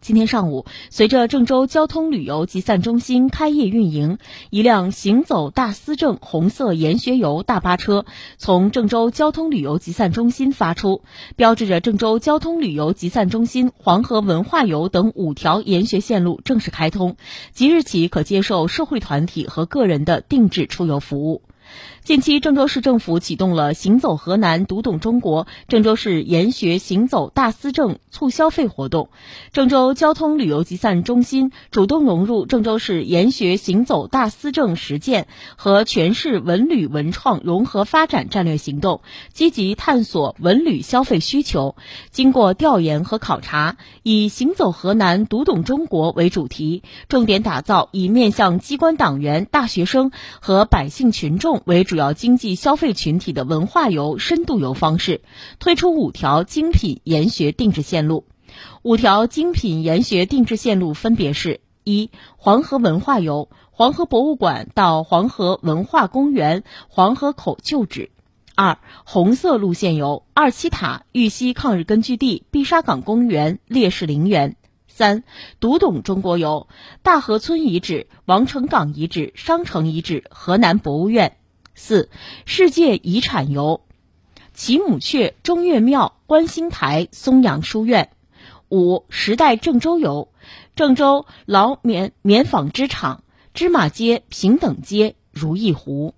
今天上午，随着郑州交通旅游集散中心开业运营，一辆行走大思政红色研学游大巴车从郑州交通旅游集散中心发出，标志着郑州交通旅游集散中心黄河文化游等五条研学线路正式开通，即日起可接受社会团体和个人的定制出游服务。近期，郑州市政府启动了“行走河南，读懂中国”郑州市研学行走大思政促消费活动。郑州交通旅游集散中心主动融入郑州市研学行走大思政实践和全市文旅文创融合发展战略行动，积极探索文旅消费需求。经过调研和考察，以“行走河南，读懂中国”为主题，重点打造以面向机关党员、大学生和百姓群众为主要经济消费群体的文化游、深度游方式，推出五条精品研学定制线路。五条精品研学定制线路分别是：一、黄河文化游，黄河博物馆到黄河文化公园、黄河口旧址；二、红色路线游，二七塔、玉溪抗日根据地、碧沙岗公园、烈士陵园；三、读懂中国游，大河村遗址、王城岗遗址、商城遗址、河南博物院。四、世界遗产游，齐母阙、中岳庙、观星台、松阳书院。五、时代郑州游，郑州老棉棉纺织厂、芝麻街、平等街、如意湖。